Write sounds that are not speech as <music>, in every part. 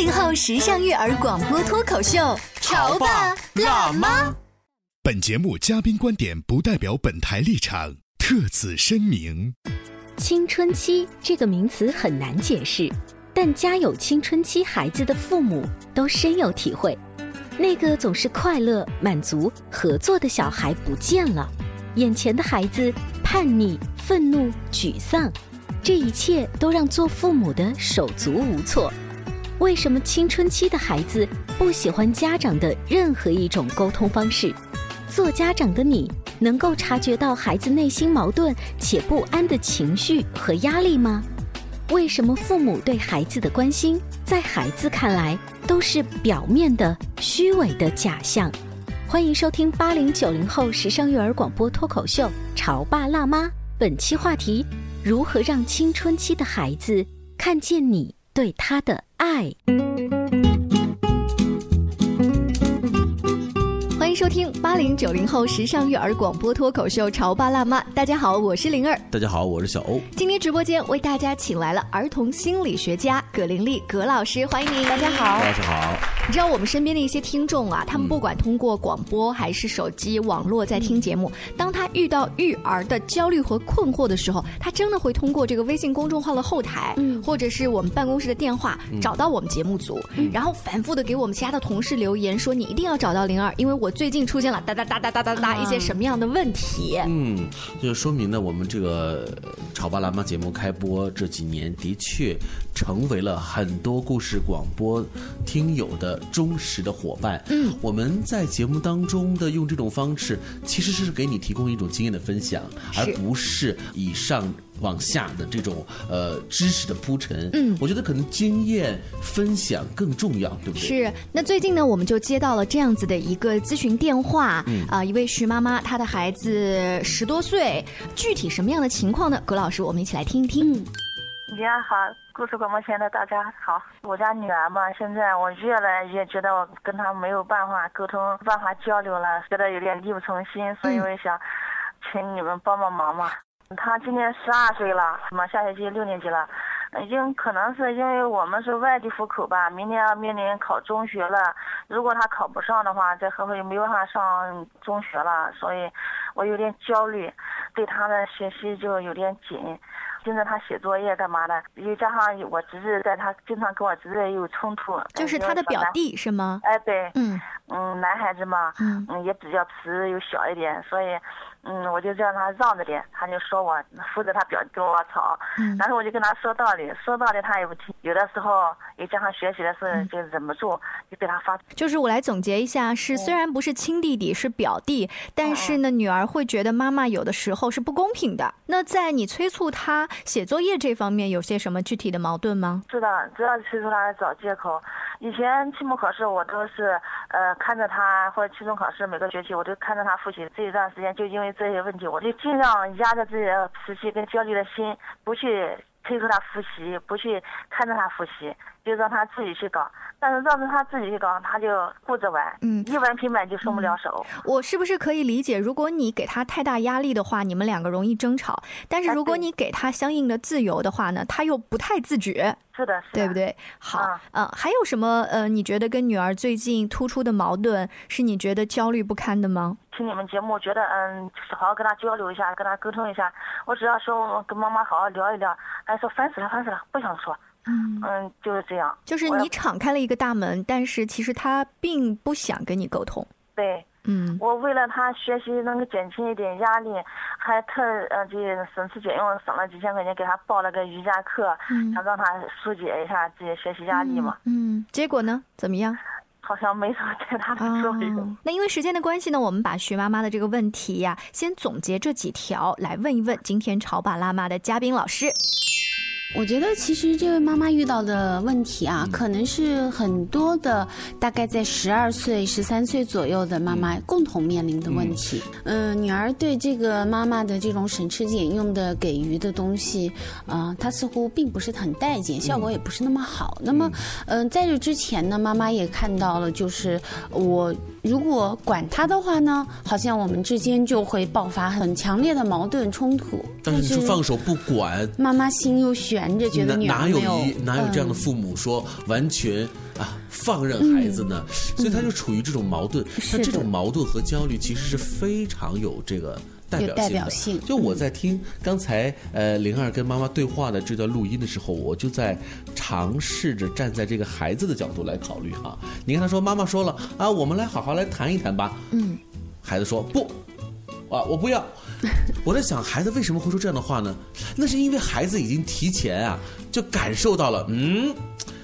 八零后时尚育儿广播脱口秀，潮爸辣妈。本节目嘉宾观点不代表本台立场，特此声明。青春期这个名词很难解释，但家有青春期孩子的父母都深有体会。那个总是快乐、满足、合作的小孩不见了，眼前的孩子叛逆、愤怒、沮丧，这一切都让做父母的手足无措。为什么青春期的孩子不喜欢家长的任何一种沟通方式？做家长的你能够察觉到孩子内心矛盾且不安的情绪和压力吗？为什么父母对孩子的关心，在孩子看来都是表面的、虚伪的假象？欢迎收听八零九零后时尚育儿广播脱口秀《潮爸辣妈》，本期话题：如何让青春期的孩子看见你对他的爱？欢迎收听八零九零后时尚育儿广播脱口秀《潮爸辣妈》。大家好，我是灵儿。大家好，我是小欧。今天直播间为大家请来了儿童心理学家葛玲丽葛老师，欢迎您。大家好，老师好。你知道我们身边的一些听众啊，他们不管通过广播还是手机网络在听节目，当他遇到育儿的焦虑和困惑的时候，他真的会通过这个微信公众号的后台，嗯，或者是我们办公室的电话找到我们节目组，然后反复的给我们其他的同事留言说：“你一定要找到灵儿，因为我最近出现了哒哒哒哒哒哒哒一些什么样的问题。”嗯，就说明呢，我们这个《潮爸辣妈》节目开播这几年，的确成为了很多故事广播听友的忠实的伙伴。嗯，我们在节目当中的用这种方式，其实是给你提供一种经验的分享，而不是以上往下的这种呃知识的铺陈。嗯，我觉得可能经验分享更重要，对不对？是。那最近呢，我们就接到了这样子的一个咨询电话，啊、一位徐妈妈，她的孩子十多岁，具体什么样的情况呢？葛老师，我们一起来听一听。你好，故事广播前的大家好。我家女儿嘛，现在我越来越觉得我跟她没有办法沟通、办法交流了，觉得有点力不从心，所以我也想请你们帮帮忙嘛。她今年十二岁了，嘛下学期六年级了，已经可能是因为我们是外地户口吧，明年要面临考中学了。如果她考不上的话，在合肥没有办法上中学了，所以我有点焦虑，对她的学习就有点紧。盯着他写作业干嘛的？又加上我侄子在他经常跟我侄子有冲突，就是他的表弟是吗？哎，对，嗯嗯，男孩子嘛，嗯也比较皮又小一点，所以嗯我就让他让着点，他就说我扶着他表弟跟我吵，然后我就跟他说道理，说道理他也不听，有的时候也加上学习的事就忍不住就给他发。就是我来总结一下，是虽然不是亲弟弟，是表弟，但是呢，女儿会觉得妈妈有的时候是不公平的。那在你催促他写作业这方面，有些什么具体的矛盾吗？是的，主要催促他找借口。以前期末考试我都是呃看着他，或者期中考试每个学期我都看着他复习。这一段时间就因为这些问题，我就尽量压着自己的脾气跟焦虑的心，不去催促他复习，不去看着他复习，就让他自己去搞。但是让着他自己去搞，他就顾着玩，嗯，一玩平板就松不了手。我是不是可以理解，如果你给他太大压力的话，你们两个容易争吵；但是如果你给他相应的自由的话呢，他又不太自觉。是的，是的对不对？好，嗯呃，还有什么呃，你觉得跟女儿最近突出的矛盾是你觉得焦虑不堪的吗？听你们节目，觉得嗯，就是好好跟他交流一下，跟他沟通一下。我只要说跟妈妈好好聊一聊，还说烦死了，烦死了，不想说。嗯嗯，就是这样。就是你敞开了一个大门，但是其实他并不想跟你沟通。对，嗯我为了他学习能够减轻一点压力，还特呃这省吃俭用省了几千块钱给他报了个瑜伽课，嗯想让他疏解一下自己学习压力嘛。嗯，结果呢怎么样？好像没什么太大的作用。哦，那因为时间的关系呢，我们把徐妈妈的这个问题呀、先总结这几条来问一问今天潮爸辣妈的嘉宾老师。我觉得其实这位妈妈遇到的问题啊，可能是很多的大概在十二岁、十三岁左右的妈妈共同面临的问题。嗯、女儿对这个妈妈的这种省吃俭用的给予的东西，啊、她似乎并不是很待见，效果也不是那么好。那么，嗯、在这之前呢，妈妈也看到了，就是我如果管他的话呢，好像我们之间就会爆发很强烈的矛盾冲突。但是你说放手不管，妈妈心又悬着，觉得哪哪有一哪有这样的嗯父母说完全啊放任孩子呢？所以他就处于这种矛盾。那这种矛盾和焦虑其实是非常有这个。代表性的有代表性就我在听刚才呃灵儿跟妈妈对话的这段录音的时候，我就在尝试着站在这个孩子的角度来考虑哈。你看他说妈妈说了啊，我们来好好来谈一谈吧。嗯，孩子说不，啊，我不要。我在想，孩子为什么会说这样的话呢？那是因为孩子已经提前啊，就感受到了，嗯，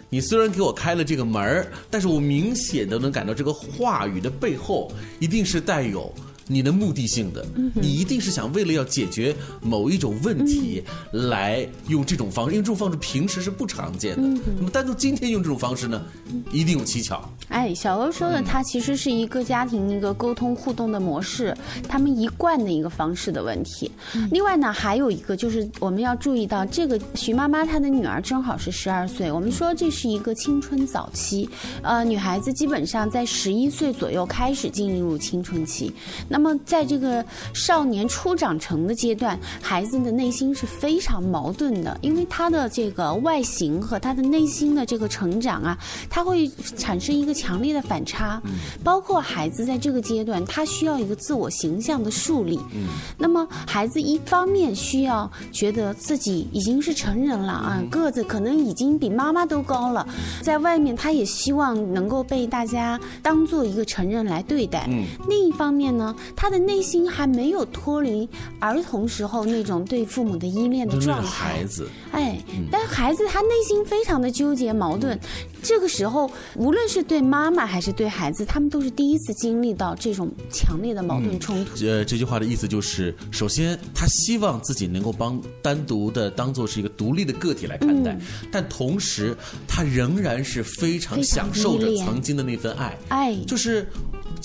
你虽然给我开了这个门儿，但是我明显的能感到这个话语的背后一定是带有。你的目的性的，你一定是想为了要解决某一种问题，来用这种方式，因为这种方式平时是不常见的。那么单独今天用这种方式呢，一定有蹊跷。哎，小欧说的，它其实是一个家庭一个沟通互动的模式，他们一贯的一个方式的问题。另外呢，还有一个就是我们要注意到，这个徐妈妈她的女儿正好是十二岁，我们说这是一个青春早期，呃，女孩子基本上在十一岁左右开始进入青春期。那么在这个少年初长成的阶段，孩子的内心是非常矛盾的，因为他的这个外形和他的内心的这个成长啊，他会产生一个强烈的反差。包括孩子在这个阶段，他需要一个自我形象的树立。那么孩子一方面需要觉得自己已经是成人了啊，个子可能已经比妈妈都高了，在外面他也希望能够被大家当做一个成人来对待。另一方面呢，他的内心还没有脱离儿童时候那种对父母的依恋的状态孩。子，哎，但孩子他内心非常的纠结矛盾，这个时候无论是对妈妈还是对孩子，他们都是第一次经历到这种强烈的矛盾冲突。呃，这句话的意思就是，首先他希望自己能够帮单独的当做是一个独立的个体来看待，但同时他仍然是非常享受着曾经的那份爱。哎，就是，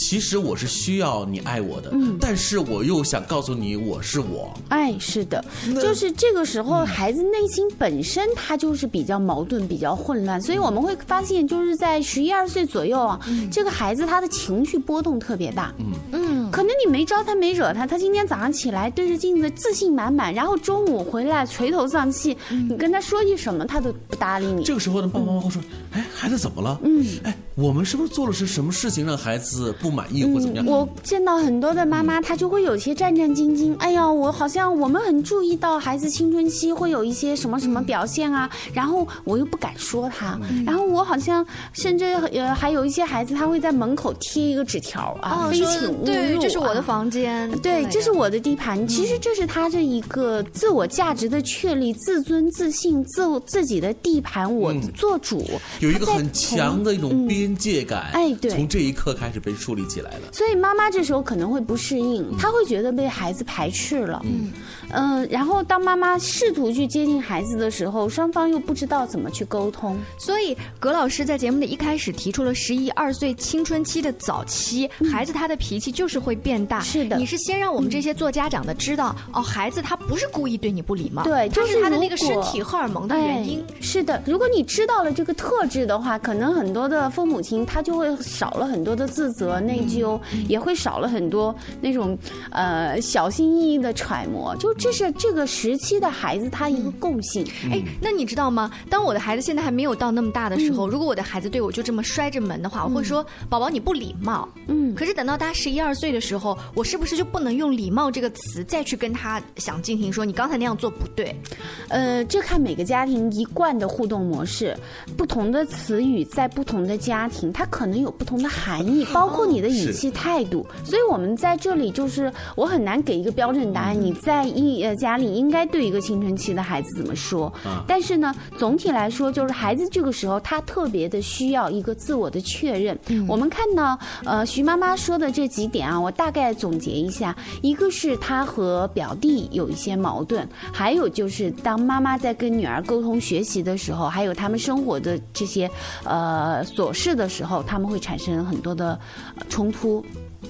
其实我是需要你爱我的，但是我又想告诉你我是我。哎，是的，就是这个时候，孩子内心本身他就是比较矛盾、比较混乱，所以我们会发现，就是在十一二岁左右啊，这个孩子他的情绪波动特别大。嗯。嗯，可能你没招他、没惹他，他今天早上起来对着镜子自信满满，然后中午回来垂头丧气，你跟他说句什么，他都不搭理你。这个时候呢，爸爸妈妈会说：“哎，孩子怎么了？嗯，哎，我们是不是做了是什么事情让孩子不满意或怎么样？”我见到很多的妈妈，她就会有些战战兢兢。哎呀，我好像我们很注意到孩子青春期会有一些什么什么表现啊，然后我又不敢说他，然后我好像甚至呃还有一些孩子他会在门口贴一个纸条啊，非说请勿入，是我的啊房间，对，这是我的地盘。其实这是他这一个自我价值的确立、自尊、自信、自自己的地盘，我做主，有一个很强的一种嗯。边界感，哎对从这一刻开始被树立起来了。所以妈妈这时候可能会不适应，她会觉得被孩子排斥了。嗯，呃，然后当妈妈试图去接近孩子的时候，双方又不知道怎么去沟通。所以葛老师在节目的一开始提出了十一二岁青春期的早期，孩子他的脾气就是会变大。是的你是先让我们这些做家长的知道，哦，孩子他不是故意对你不礼貌，对他就是如他的那个身体荷尔蒙的原因。哎是的，如果你知道了这个特质的话，可能很多的父母亲他就会少了很多的自责、内疚，也会少了很多那种呃小心翼翼的揣摩。就就这是这个时期的孩子他一个共性。哎，那你知道吗？当我的孩子现在还没有到那么大的时候，如果我的孩子对我就这么摔着门的话，我会说：“宝宝，你不礼貌。”嗯。可是等到他十一二岁的时候，我是不是就不能用“礼貌”这个词再去跟他想进行说你刚才那样做不对？呃，这看每个家庭一贯的互动模式，不同的词语在不同的家庭，它可能有不同的含义，包括你的语气态度。所以我们在这里就是我很难给一个标准答案。你在一呃家里应该对一个青春期的孩子怎么说？但是呢，总体来说，就是孩子这个时候他特别的需要一个自我的确认。我们看到呃徐妈妈说的这几点啊，我大概总结一下：一个是他和表弟有一些矛盾，还有就是当妈妈在跟女儿沟通学习的时候，还有他们生活的这些呃琐事的时候，他们会产生很多的冲突。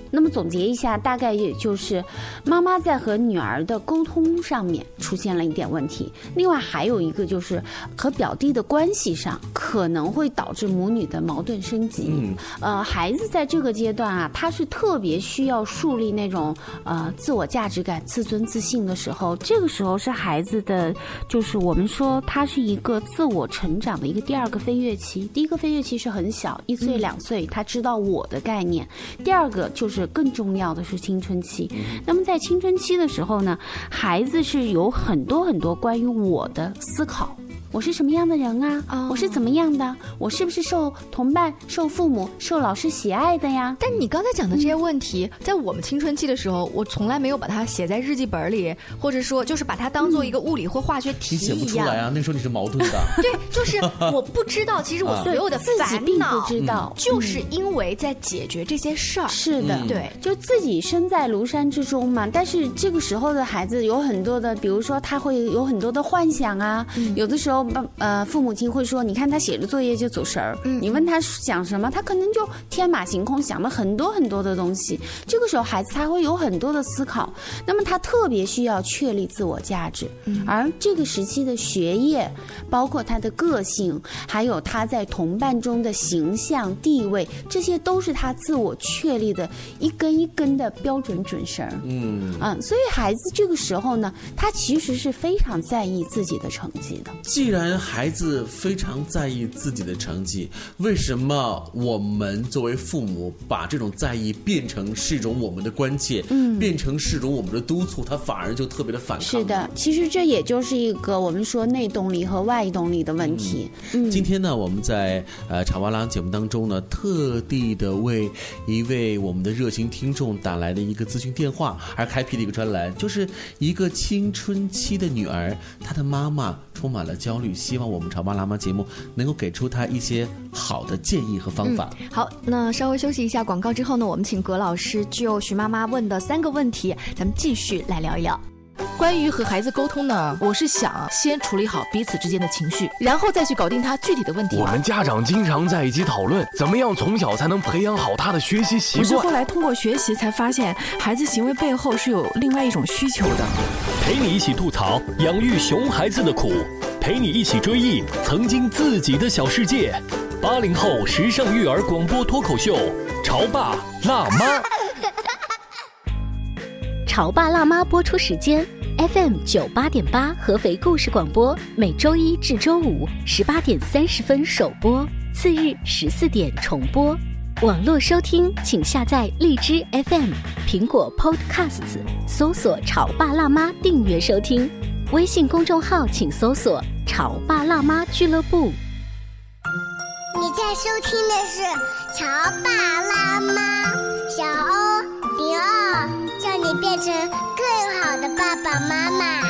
那么总结一下，大概也就是妈妈在和女儿的沟通上面出现了一点问题。另外还有一个就是和表弟的关系上可能会导致母女的矛盾升级。嗯，呃，孩子在这个阶段啊，他是特别需要树立那种呃自我价值感、自尊自信的时候。这个时候是孩子的，就是我们说他是一个自我成长的一个第二个飞跃期。第一个飞跃期是很小，一岁两岁，他知道我的概念。第二个就是。更重要的是青春期。那么在青春期的时候呢，孩子是有很多很多关于我的思考。我是什么样的人啊？我是怎么样的？我是不是受同伴、受父母、受老师喜爱的呀？但你刚才讲的这些问题，在我们青春期的时候，我从来没有把它写在日记本里，或者说就是把它当做一个物理或化学题一样。你写不出来啊？那时候你是矛盾的。对，就是我不知道，其实我所有的烦恼，知道，就是因为在解决这些事儿。是的，对，就自己身在庐山之中嘛。但是这个时候的孩子有很多的，比如说他会有很多的幻想啊，有的时候。呃，父母亲会说：“你看他写着作业就走神儿。”你问他想什么，他可能就天马行空，想了很多很多的东西。这个时候，孩子他会有很多的思考。那么，他特别需要确立自我价值。而这个时期的学业，包括他的个性，还有他在同伴中的形象地位，这些都是他自我确立的一根一根的标准准绳。嗯嗯，所以孩子这个时候呢，他其实是非常在意自己的成绩的。既然孩子非常在意自己的成绩，为什么我们作为父母把这种在意变成是一种我们的关切，嗯，变成是一种我们的督促，他反而就特别的反抗。是的，其实这也就是一个我们说内动力和外动力的问题。嗯，今天呢，我们在呃茶哇拉节目当中呢，特地的为一位我们的热心听众打来的一个咨询电话而开辟的一个专栏，就是一个青春期的女儿，她的妈妈充满了焦虑，希望。我们潮爸辣妈节目能够给出他一些好的建议和方法。好，那稍微休息一下广告之后呢，我们请葛老师就徐妈妈问的三个问题，咱们继续来聊一聊。关于和孩子沟通呢，我是想先处理好彼此之间的情绪，然后再去搞定他具体的问题。我们家长经常在一起讨论，怎么样从小才能培养好他的学习习惯。是后来通过学习才发现，孩子行为背后是有另外一种需求的。陪你一起吐槽养育熊孩子的苦。陪你一起追忆曾经自己的小世界，八零后时尚育儿广播脱口秀，潮爸辣妈。<laughs> 潮爸辣妈播出时间：FM 九八点八合肥故事广播，每周一至周五十八点三十分首播，次日十四点重播。网络收听，请下载荔枝 FM、苹果 Podcasts，搜索“潮爸辣妈”订阅收听。微信公众号请搜索“潮爸辣妈俱乐部”。你在收听的是《潮爸辣妈》，小欧零二，叫你变成更好的爸爸妈妈。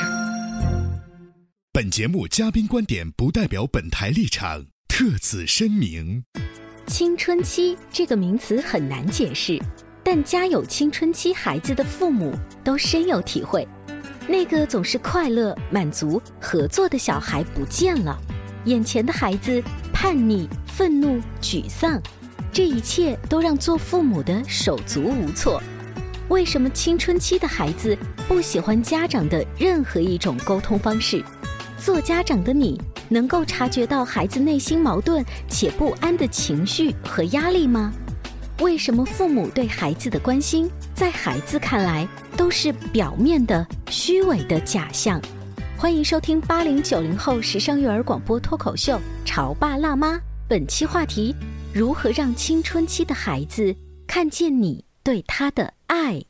本节目嘉宾观点不代表本台立场，特此声明。青春期这个名词很难解释，但家有青春期孩子的父母都深有体会。那个总是快乐、满足、合作的小孩不见了，眼前的孩子叛逆、愤怒、沮丧，这一切都让做父母的手足无措。为什么青春期的孩子不喜欢家长的任何一种沟通方式？做家长的你能够察觉到孩子内心矛盾且不安的情绪和压力吗？为什么父母对孩子的关心，在孩子看来？都是表面的、虚伪的假象。欢迎收听八零九零后时尚育儿广播脱口秀《潮爸辣妈》，本期话题：如何让青春期的孩子看见你对他的爱。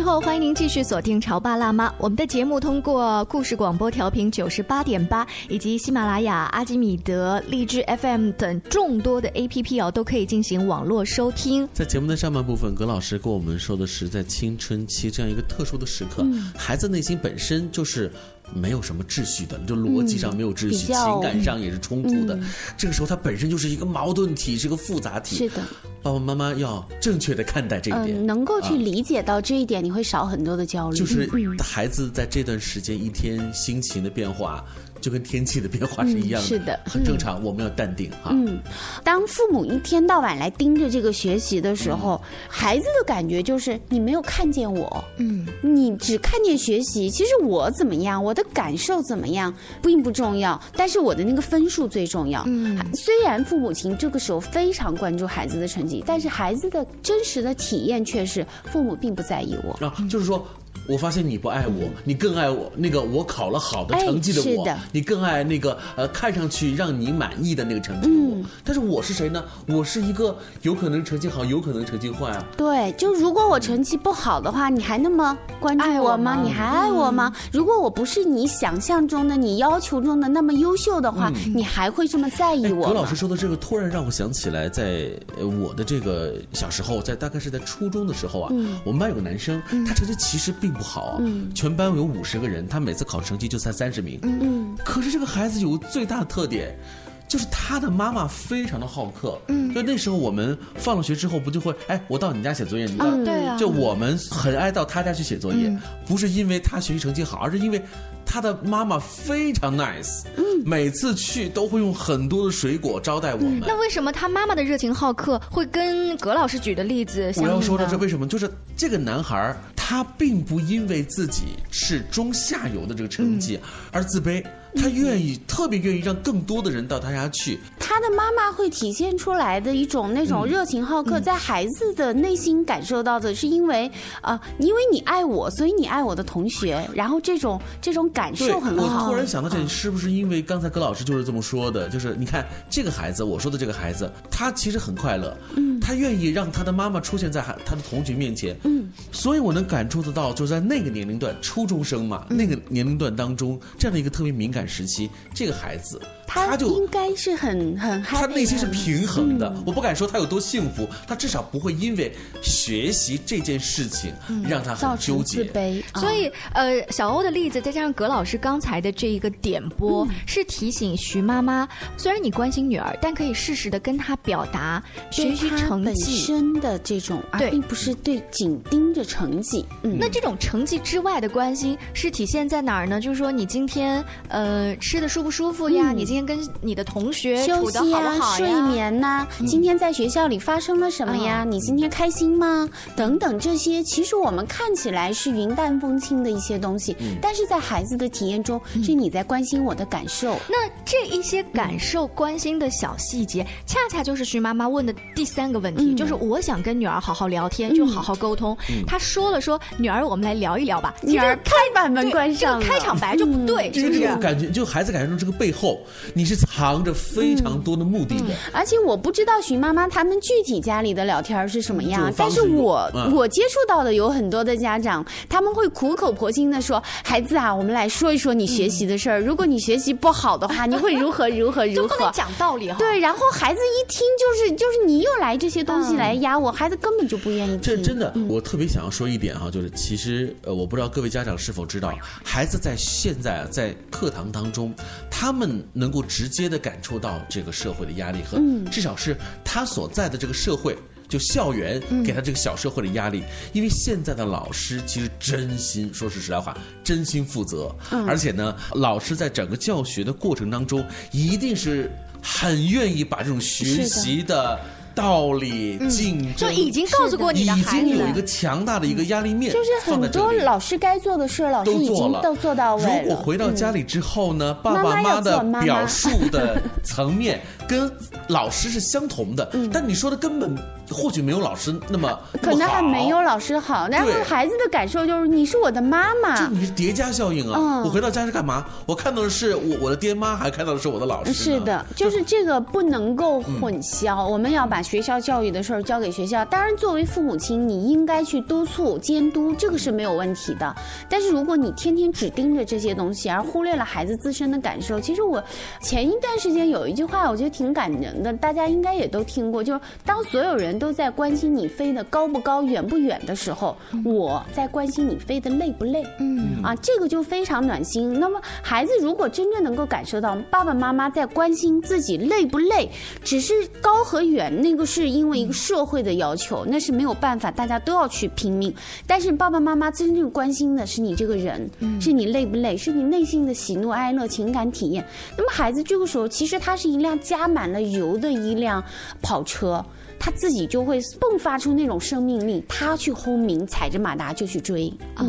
之后，欢迎您继续锁定《潮爸辣妈》。我们的节目通过故事广播调频九十八点八，以及喜马拉雅、阿基米德、荔枝 FM 等众多的 APP 哦，都可以进行网络收听。在节目的上半部分，葛老师跟我们说的是，在青春期这样一个特殊的时刻，嗯孩子内心本身就是。没有什么秩序的，就逻辑上没有秩序，嗯情感上也是冲突的。嗯这个时候，它本身就是一个矛盾体，是个复杂体。是的，爸爸妈妈要正确的看待这一点，嗯，能够去啊理解到这一点，你会少很多的焦虑。就是嗯孩子在这段时间一天心情的变化，就跟天气的变化是一样的，嗯是的很正常。我们要淡定哈。嗯，当父母一天到晚来盯着这个学习的时候，孩子的感觉就是你没有看见我，嗯，你只看见学习。其实我怎么样，我的感受怎么样，并不重要，但是我的那个分数最重要。嗯，虽然父母亲这个时候非常关注孩子的成绩，但是孩子的真实的体验却是父母并不在意我。啊，就是说。我发现你不爱我，你更爱我。那个我考了好的成绩的我，哎是的你更爱那个呃看上去让你满意的那个成绩的我。嗯但是我是谁呢？我是一个有可能成绩好，有可能成绩坏啊。对，就如果我成绩不好的话，你还那么关注我吗？你还爱我吗？如果我不是你想象中的、你要求中的那么优秀的话，你还会这么在意我吗？葛老师说的这个，突然让我想起来在，呃我的这个小时候，在大概是在初中的时候啊，嗯我们班有个男生，他成绩其实并不好啊，嗯。全班有五十个人，他每次考成绩就才三十名，嗯。可是这个孩子有最大的特点。就是他的妈妈非常的好客，嗯，就那时候我们放了学之后，不就会，哎，我到你家写作业，你到，嗯。对啊。就我们很爱到他家去写作业，嗯。不是因为他学习成绩好，而是因为他的妈妈非常 nice，嗯，每次去都会用很多的水果招待我们。那为什么他妈妈的热情好客会跟葛老师举的例子相？我要说的是为什么？就是这个男孩儿他并不因为自己是中下游的这个成绩而自卑，他愿意特别愿意让更多的人到他家去。他的妈妈会体现出来的一种那种热情好客，在孩子的内心感受到的是因为啊、呃因为你爱我，所以你爱我的同学，然后这种这种感，受很好。我突然想到这里，是不是因为刚才葛老师就是这么说的？就是你看这个孩子，我说的这个孩子，他其实很快乐，嗯，他愿意让他的妈妈出现在孩他的同学面前，嗯，所以我能感触得到，就在那个年龄段，初中生嘛，嗯那个年龄段当中，这样的一个特别敏感时期，这个孩子他就应该是很很 happy 他内心是平衡的，嗯我不敢说他有多幸福，他至少不会因为学习这件事情让他很纠结。自卑。所以，呃，小欧的例子，再加上葛老师刚才的这一个点拨，嗯是提醒徐妈妈，虽然你关心女儿，但可以适时的跟她表达学习成绩的这种，而对并不是对紧盯着成绩。嗯，那这种成绩之外的关心是体现在哪儿呢？就是说，你今天呃吃的舒不舒服呀？嗯你今天跟你的同学休息呀、好好？睡眠呐、今天在学校里发生了什么呀？你今天开心吗？等等这些，其实我们看起来是云淡风轻的一些东西，但是在孩子的体验中，是你在关心我的感受。那这一些感受、关心的小细节，恰恰就是徐妈妈问的第三个问题，嗯就是我想跟女儿好好聊天，就好好沟通。嗯她说了说，女儿，我们来聊一聊吧。女儿开把门关上了，这个开场白就不对，就是是不是？这种感觉，就孩子感觉中这个背后，你是藏着非常多的目的的。而且我不知道徐妈妈他们具体家里的聊天是什么样但是我、嗯我接触到的有很多的家长，他们会苦口婆心的说：“孩子啊，我们来说一说你学习的事儿。如果你学习不好的话，你会如何如何如何。”就不能讲道理哈。对，然后孩子一听就是就是你又来这些东西来压我，孩子根本就不愿意听。这真的，我特别想要说一点哈，就是其实呃，我不知道各位家长是否知道，孩子在现在啊，在课堂当中，他们能够直接的感受到这个社会的压力和嗯至少是他所在的这个社会。就校园给他这个小社会的压力，因为现在的老师其实真心说是实在话，真心负责，嗯而且呢，老师在整个教学的过程当中，一定是很愿意把这种学习的。道理、嗯。竞争，就已经告诉过你的已孩子。了经有一个强大的一个压力面，就是很多老师该做的事，老师已都做了，经都做到位了。如果回到家里之后呢，爸爸妈妈妈的要做妈妈。<laughs> 表述的层面跟老师是相同的，但你说的根本或许没有老师那么可能还没有老师好。然后孩子的感受就是你是我的妈妈就，你是叠加效应啊！嗯我回到家是干嘛？我看到的是我我的爹妈，还看到的是我的老师。是的，就是这个不能够混淆。我们要把学校教育的事儿交给学校。当然，作为父母亲，你应该去督促、监督，这个是没有问题的。但是，如果你天天只盯着这些东西，而忽略了孩子自身的感受，其实我前一段时间有一句话，我觉得挺感人的，大家应该也都听过，就是当所有人都在关心你飞得高不高、远不远的时候，我在关心你飞得累不累。嗯啊，这个就非常暖心。那么，孩子如果真正能够感受到爸爸妈妈在关心自己累不累，只是高和远，那个是因为一个社会的要求，那是没有办法，大家都要去拼命。但是爸爸妈妈真正关心的是你这个人，是你累不累，是你内心的喜怒哀乐情感体验。那么孩子这个时候，其实他是一辆加满了油的一辆跑车。他自己就会迸发出那种生命力，他去轰鸣，踩着马达就去追。啊，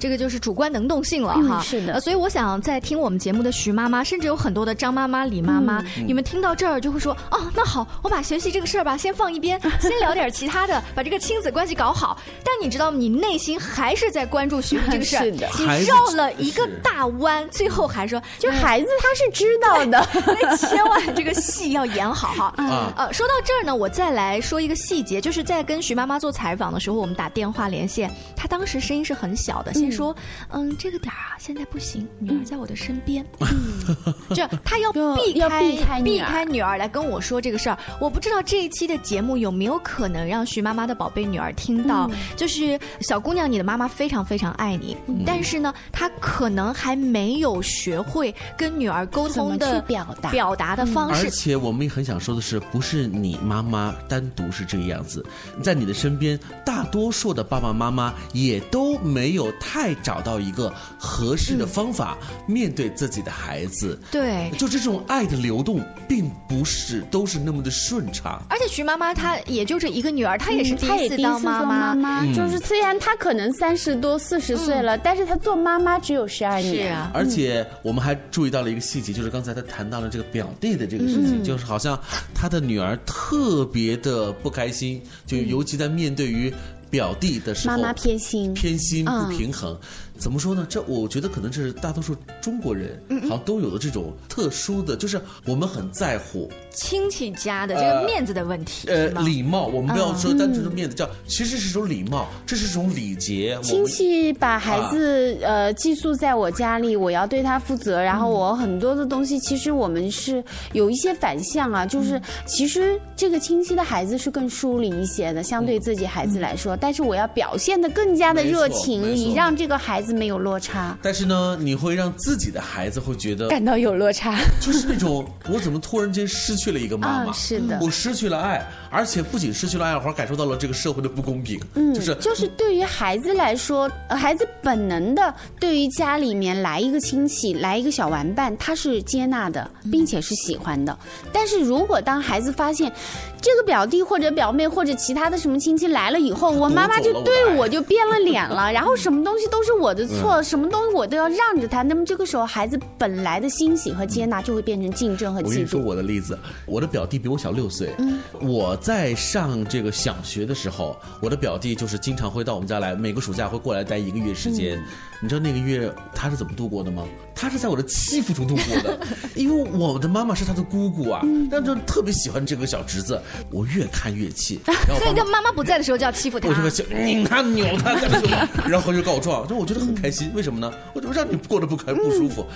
这个就是主观能动性了嗯哈。是的呃所以我想在听我们节目的徐妈妈，甚至有很多的张妈妈、李妈妈，嗯你们听到这儿就会说：哦，那好，我把学习这个事儿吧先放一边，<laughs> 先聊点其他的，把这个亲子关系搞好。但你知道吗？你内心还是在关注学习这个事儿，<laughs> 是的你绕了一个大弯，最后还说，就孩子他是知道的，那 <laughs> 千万这个戏要演好哈。啊呃，说到这儿呢，我再来说一个细节，就是在跟徐妈妈做采访的时候，我们打电话连线，她当时声音是很小的，先说，嗯，这个点儿啊，现在不行，女儿在我的身边，嗯，<laughs> 就她要避开要避开女避儿开女儿来跟我说这个事儿。我不知道这一期的节目有没有可能让徐妈妈的宝贝女儿听到，嗯。就是小姑娘，你的妈妈非常非常爱你，但是呢，她可能还没有学会跟女儿沟通的表达？表达的方式。而。且我们也很想说的是，不是你妈妈单独是这个样子，在你的身边，大多数的爸爸妈妈也都没有太找到一个合适的方法面对自己的孩子。对，就这种爱的流动，并不是都是那么的顺畅。而且徐妈妈她也就这一个女儿，她也是第她一次当妈妈妈，嗯。就是虽然她可能三十多、四十岁了，但是她做妈妈只有十二年。是啊，而且我们还注意到了一个细节，就是刚才她谈到了这个表弟的这个事情，嗯。就是好像她的女儿特别的不开心，就尤其在面对于表弟的时候，妈妈偏心，偏心不嗯平衡。怎么说呢？这我觉得可能这是大多数中国人好像都有的这种特殊的，就是我们很在乎亲戚家的这个面子的问题，呃礼貌，我们不要嗯。说单纯的面子，叫其实是一种礼貌，这是一种礼节。亲戚把孩子、呃寄宿在我家里，我要对他负责，然后我很多的东西，其实我们是有一些反向啊，就是其实这个亲戚的孩子是更疏离一些的，相对自己孩子来说，但是我要表现的更加的热情，没错没错。以让这个孩子没有落差，但是呢，你会让自己的孩子会觉得感到有落差。就是那种 <laughs> 我怎么突然间失去了一个妈妈？啊是的我失去了爱，而且不仅失去了爱，我还感受到了这个社会的不公平。嗯，就是就是对于孩子来说，呃孩子本能的对于家里面来一个亲戚，来一个小玩伴，他是接纳的，并且是喜欢的。但是如果当孩子发现这个表弟或者表妹或者其他的什么亲戚来了以后，我妈妈就对我就变了脸了，<laughs> 然后什么东西都是我的错，什么东西我都要让着他，那么这个时候孩子本来的欣喜和接纳就会变成竞争和嫉我跟你说。我的例子，我的表弟比我小六岁。嗯我在上这个小学的时候，我的表弟就是经常会到我们家来，每个暑假会过来待一个月时间。嗯你知道那个月他是怎么度过的吗？他是在我的欺负中度过的，<laughs> 因为我的妈妈是他的姑姑啊，嗯但就特别喜欢这个小侄子，我越看越气。<laughs> 然后所以他妈妈不在的时候就要欺负他我。就会想拧他扭他干什么，然后就告状，就我觉得很开心。为什么呢？我就让你过得不开不舒服。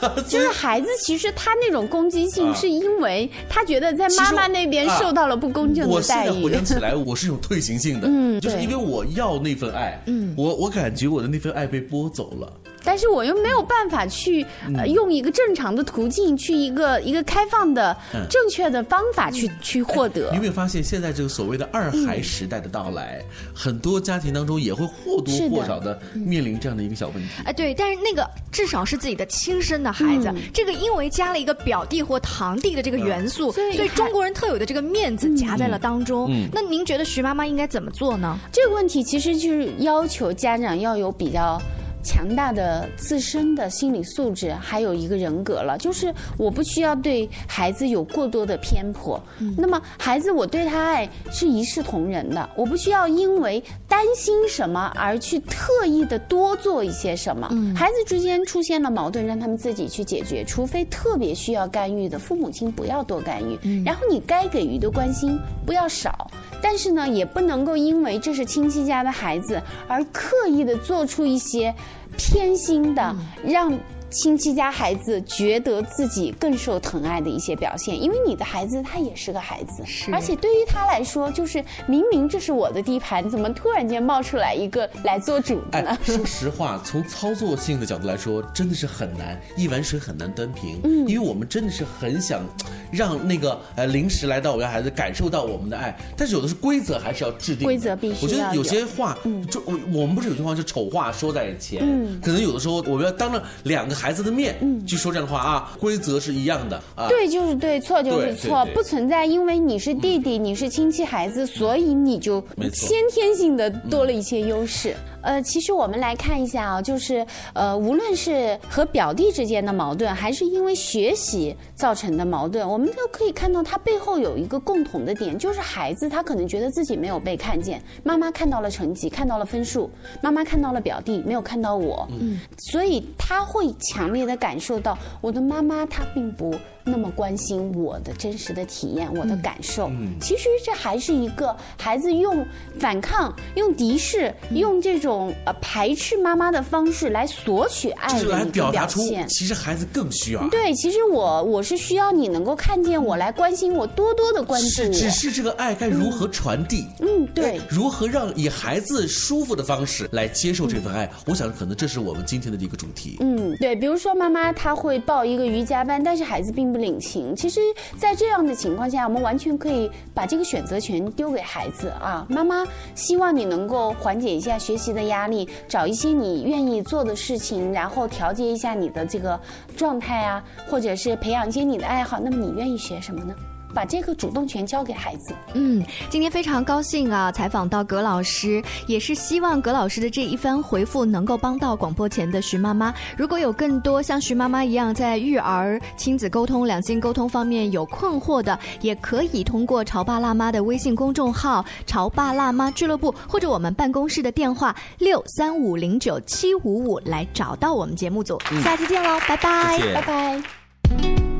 <laughs> 就是孩子，其实他那种攻击性，啊。是因为他觉得在妈妈那边受到了不公正我现在的待遇。回想起来，我是有退行性的，<laughs> 嗯就是因为我要那份爱，嗯。我我感觉我的那份爱被剥走了。但是我又没有办法去、呃、嗯用一个正常的途径，去一个一个开放的、嗯。正确的方法去、去获得。你有。没有发现，现在这个所谓的二孩时代的到来，很多家庭当中也会或多或少的面临这样的一个小问题。哎，对，但是那个至少是自己的亲生的孩子，嗯这个因为加了一个表弟或堂弟的这个元素，所以所以中国人特有的这个面子夹在了当中。那您觉得徐妈妈应该怎么做呢？这个问题其实就是要求家长要有比较。强大的自身的心理素质，还有一个人格了。就是我不需要对孩子有过多的偏颇。那么孩子，我对他爱是一视同仁的，我不需要因为担心什么而去特意的多做一些什么。孩子之间出现了矛盾，让他们自己去解决，除非特别需要干预的，父母亲不要多干预。然后你该给予的关心不要少，但是呢，也不能够因为这是亲戚家的孩子而刻意的做出一些偏心的让。亲戚家孩子觉得自己更受疼爱的一些表现，因为你的孩子他也是个孩子，而且对于他来说，就是明明这是我的地盘，怎么突然间冒出来一个来做主的呢？说实话，从操作性的角度来说，真的是很难，一碗水很难端平。嗯，因为我们真的是很想让那个呃临时来到我家孩子感受到我们的爱，但是有的是规则还是要制定，规则必须。我觉得有些话，就我我们不是有句话叫丑话说在前，嗯，可能有的时候我们要当着两个。孩子的面，嗯，去说这样的话啊，规则是一样的啊，对就是对，错就是错，不存在因为你是弟弟，你是亲戚孩子，所以你就先天性的多了一些优势。呃，其实我们来看一下啊，就是呃，无论是和表弟之间的矛盾，还是因为学习造成的矛盾，我们都可以看到他背后有一个共同的点，就是孩子他可能觉得自己没有被看见，妈妈看到了成绩，看到了分数，妈妈看到了表弟，没有看到我，嗯，所以他会强烈的感受到我的妈妈她并不。那么关心我的真实的体验，我的感受。其实这还是一个孩子用反抗、用敌视、用这种呃排斥妈妈的方式来索取爱的一个表现。其实孩子更需要。对，其实我我是需要你能够看见我，来关心我，多多的关注我。只是这个爱该如何传递？嗯，对。如何让以孩子舒服的方式来接受这份爱？我想可能这是我们今天的一个主题。嗯，对。比如说妈妈她会报一个瑜伽班，但是孩子并不。领情，其实，在这样的情况下，我们完全可以把这个选择权丢给孩子啊。妈妈希望你能够缓解一下学习的压力，找一些你愿意做的事情，然后调节一下你的这个状态啊，或者是培养一些你的爱好。那么，你愿意学什么呢？把这个主动权交给孩子。嗯，今天非常高兴啊，采访到葛老师，也是希望葛老师的这一番回复能够帮到广播前的徐妈妈。如果有更多像徐妈妈一样在育儿、亲子沟通、两性沟通方面有困惑的，也可以通过潮爸辣妈的微信公众号“潮爸辣妈俱乐部”或者我们办公室的电话六三五零九七五五来找到我们节目组。下期见喽，拜拜，拜拜。